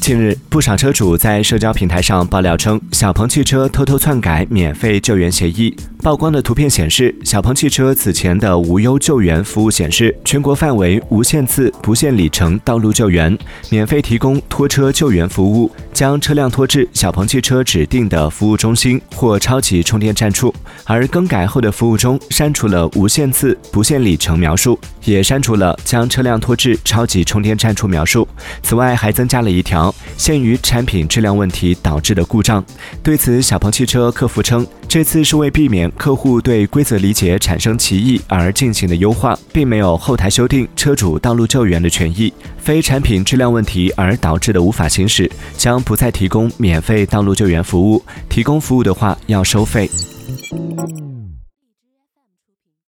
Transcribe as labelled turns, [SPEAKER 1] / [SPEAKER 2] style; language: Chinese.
[SPEAKER 1] 近日，不少车主在社交平台上爆料称，小鹏汽车偷偷篡改免费救援协议。曝光的图片显示，小鹏汽车此前的无忧救援服务显示，全国范围无限次、不限里程道路救援，免费提供拖车救援服务，将车辆拖至小鹏汽车指定的服务中心或超级充电站处。而更改后的服务中删除了无限次、不限里程描述，也删除了将车辆拖至超级充电站处描述。此外，还增加了一条。限于产品质量问题导致的故障。对此，小鹏汽车客服称，这次是为避免客户对规则理解产生歧义而进行的优化，并没有后台修订车主道路救援的权益。非产品质量问题而导致的无法行驶，将不再提供免费道路救援服务。提供服务的话，要收费。